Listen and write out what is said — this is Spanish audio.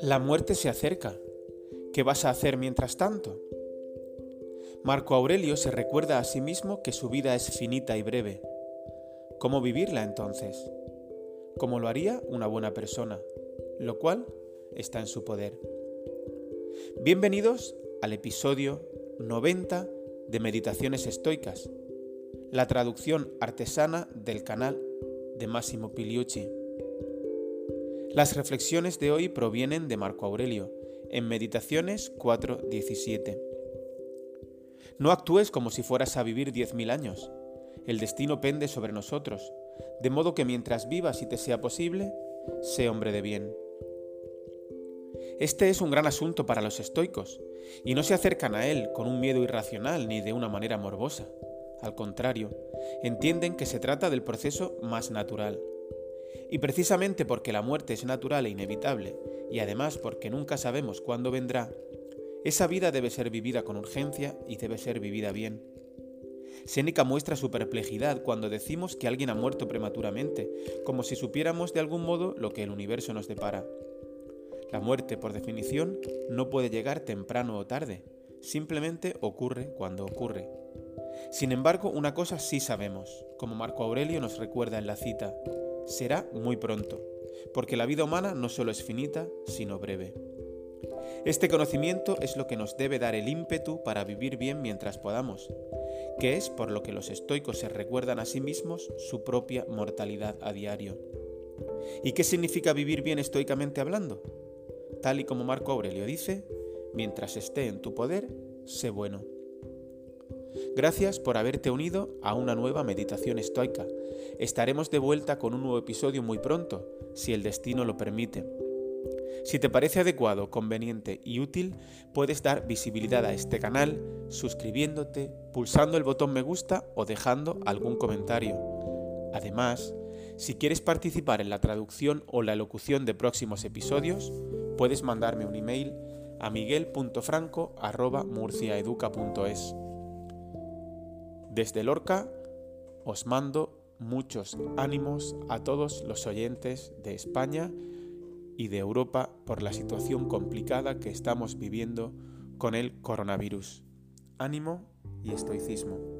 La muerte se acerca. ¿Qué vas a hacer mientras tanto? Marco Aurelio se recuerda a sí mismo que su vida es finita y breve. ¿Cómo vivirla entonces? Como lo haría una buena persona, lo cual está en su poder. Bienvenidos al episodio 90 de Meditaciones Estoicas, la traducción artesana del canal de Massimo Piliucci. Las reflexiones de hoy provienen de Marco Aurelio, en Meditaciones 4.17. No actúes como si fueras a vivir 10.000 años. El destino pende sobre nosotros, de modo que mientras vivas y te sea posible, sé hombre de bien. Este es un gran asunto para los estoicos, y no se acercan a él con un miedo irracional ni de una manera morbosa. Al contrario, entienden que se trata del proceso más natural, y precisamente porque la muerte es natural e inevitable, y además porque nunca sabemos cuándo vendrá, esa vida debe ser vivida con urgencia y debe ser vivida bien. Séneca muestra su perplejidad cuando decimos que alguien ha muerto prematuramente, como si supiéramos de algún modo lo que el universo nos depara. La muerte, por definición, no puede llegar temprano o tarde, simplemente ocurre cuando ocurre. Sin embargo, una cosa sí sabemos, como Marco Aurelio nos recuerda en la cita, será muy pronto, porque la vida humana no solo es finita, sino breve. Este conocimiento es lo que nos debe dar el ímpetu para vivir bien mientras podamos, que es por lo que los estoicos se recuerdan a sí mismos su propia mortalidad a diario. ¿Y qué significa vivir bien estoicamente hablando? Tal y como Marco Aurelio dice, mientras esté en tu poder, sé bueno. Gracias por haberte unido a una nueva meditación estoica. Estaremos de vuelta con un nuevo episodio muy pronto, si el destino lo permite. Si te parece adecuado, conveniente y útil, puedes dar visibilidad a este canal suscribiéndote, pulsando el botón me gusta o dejando algún comentario. Además, si quieres participar en la traducción o la locución de próximos episodios, puedes mandarme un email a miguel.franco.murciaeduca.es. Desde Lorca os mando muchos ánimos a todos los oyentes de España y de Europa por la situación complicada que estamos viviendo con el coronavirus. Ánimo y estoicismo.